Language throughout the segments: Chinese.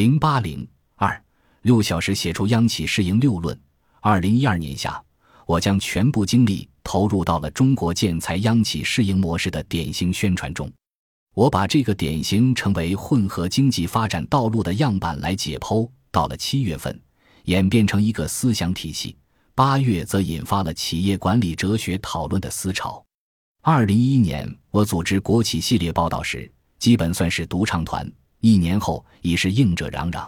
零八零二六小时写出央企试营六论。二零一二年夏，我将全部精力投入到了中国建材央企试营模式的典型宣传中。我把这个典型成为混合经济发展道路的样板来解剖。到了七月份，演变成一个思想体系；八月则引发了企业管理哲学讨论的思潮。二零一一年，我组织国企系列报道时，基本算是独唱团。一年后已是应者攘攘，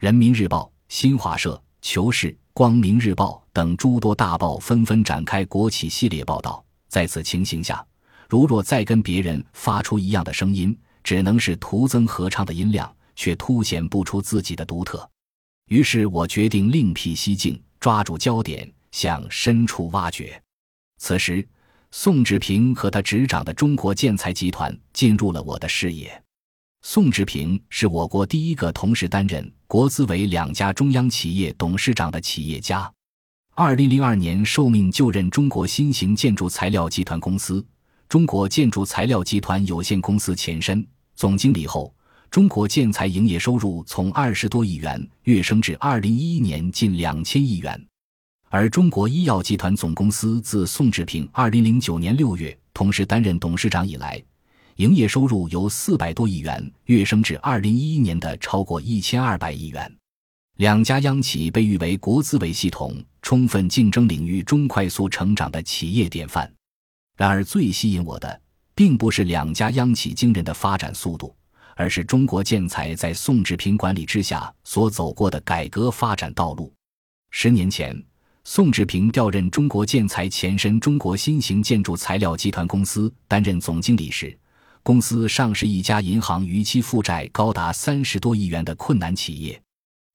人民日报、新华社、求是、光明日报等诸多大报纷纷展开国企系列报道。在此情形下，如若再跟别人发出一样的声音，只能是徒增合唱的音量，却凸显不出自己的独特。于是我决定另辟蹊径，抓住焦点，向深处挖掘。此时，宋志平和他执掌的中国建材集团进入了我的视野。宋志平是我国第一个同时担任国资委两家中央企业董事长的企业家。二零零二年受命就任中国新型建筑材料集团公司（中国建筑材料集团有限公司前身）总经理后，中国建材营业收入从二十多亿元跃升至二零一一年近两千亿元。而中国医药集团总公司自宋志平二零零九年六月同时担任董事长以来。营业收入由四百多亿元跃升至二零一一年的超过一千二百亿元，两家央企被誉为国资委系统充分竞争领域中快速成长的企业典范。然而，最吸引我的并不是两家央企惊人的发展速度，而是中国建材在宋志平管理之下所走过的改革发展道路。十年前，宋志平调任中国建材前身中国新型建筑材料集团公司担任总经理时。公司上市一家银行逾期负债高达三十多亿元的困难企业。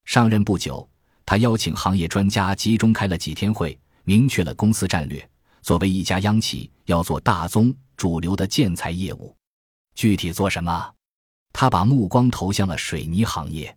上任不久，他邀请行业专家集中开了几天会，明确了公司战略。作为一家央企，要做大宗主流的建材业务。具体做什么？他把目光投向了水泥行业。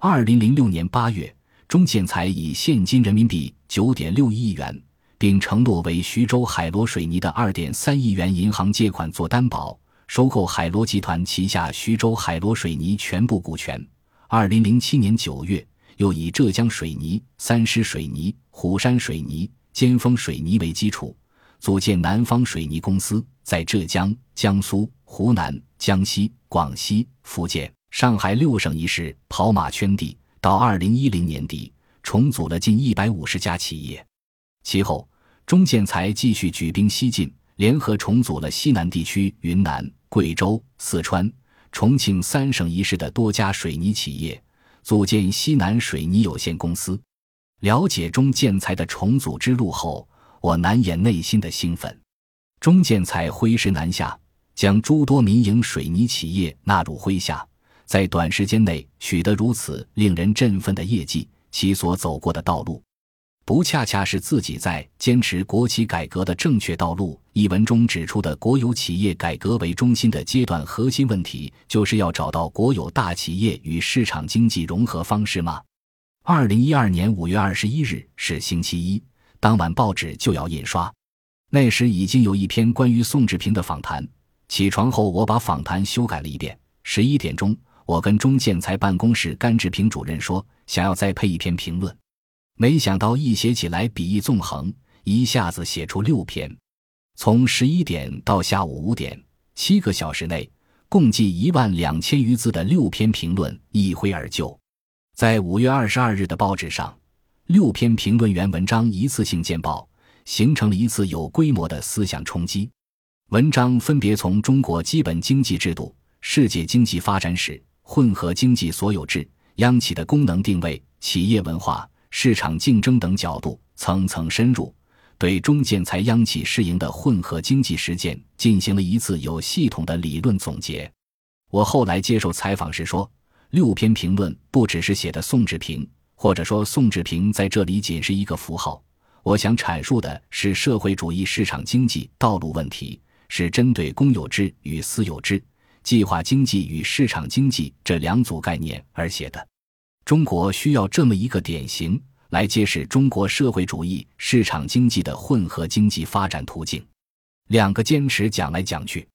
二零零六年八月，中建材以现金人民币九点六亿元，并承诺为徐州海螺水泥的二点三亿元银行借款做担保。收购海螺集团旗下徐州海螺水泥全部股权。二零零七年九月，又以浙江水泥、三狮水泥、虎山水泥、尖峰水泥为基础，组建南方水泥公司，在浙江、江苏、湖南、江西、广西、福建、上海六省一市跑马圈地。到二零一零年底，重组了近一百五十家企业。其后，中建材继续举兵西进。联合重组了西南地区云南、贵州、四川、重庆三省一市的多家水泥企业，组建西南水泥有限公司。了解中建材的重组之路后，我难掩内心的兴奋。中建材挥师南下，将诸多民营水泥企业纳入麾下，在短时间内取得如此令人振奋的业绩，其所走过的道路。不恰恰是自己在坚持国企改革的正确道路一文中指出的国有企业改革为中心的阶段核心问题，就是要找到国有大企业与市场经济融合方式吗？二零一二年五月二十一日是星期一，当晚报纸就要印刷，那时已经有一篇关于宋志平的访谈。起床后，我把访谈修改了一遍。十一点钟，我跟中建材办公室甘志平主任说，想要再配一篇评论。没想到一写起来笔意纵横，一下子写出六篇。从十一点到下午五点，七个小时内，共计一万两千余字的六篇评论一挥而就。在五月二十二日的报纸上，六篇评论员文章一次性见报，形成了一次有规模的思想冲击。文章分别从中国基本经济制度、世界经济发展史、混合经济所有制、央企的功能定位、企业文化。市场竞争等角度层层深入，对中建材央企试营的混合经济实践进行了一次有系统的理论总结。我后来接受采访时说，六篇评论不只是写的宋志平，或者说宋志平在这里仅是一个符号。我想阐述的是社会主义市场经济道路问题，是针对公有制与私有制、计划经济与市场经济这两组概念而写的。中国需要这么一个典型来揭示中国社会主义市场经济的混合经济发展途径。两个坚持讲来讲去，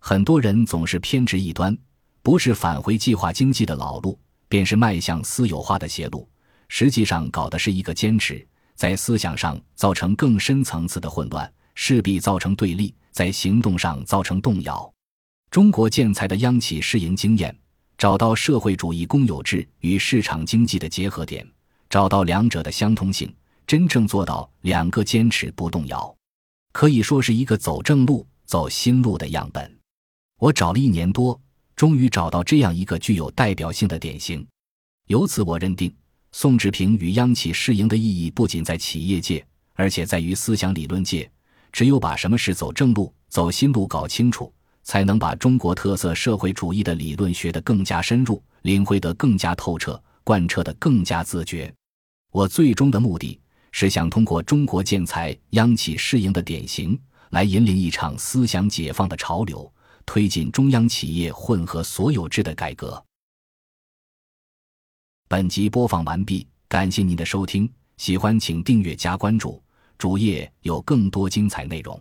很多人总是偏执一端，不是返回计划经济的老路，便是迈向私有化的邪路。实际上搞的是一个坚持，在思想上造成更深层次的混乱，势必造成对立，在行动上造成动摇。中国建材的央企试营经验，找到社会主义公有制与市场经济的结合点，找到两者的相通性，真正做到两个坚持不动摇，可以说是一个走正路、走新路的样本。我找了一年多，终于找到这样一个具有代表性的典型。由此，我认定宋志平与央企试营的意义不仅在企业界，而且在于思想理论界。只有把什么是走正路、走新路搞清楚。才能把中国特色社会主义的理论学得更加深入，领会得更加透彻，贯彻得更加自觉。我最终的目的是想通过中国建材央企适应的典型，来引领一场思想解放的潮流，推进中央企业混合所有制的改革。本集播放完毕，感谢您的收听，喜欢请订阅加关注，主页有更多精彩内容。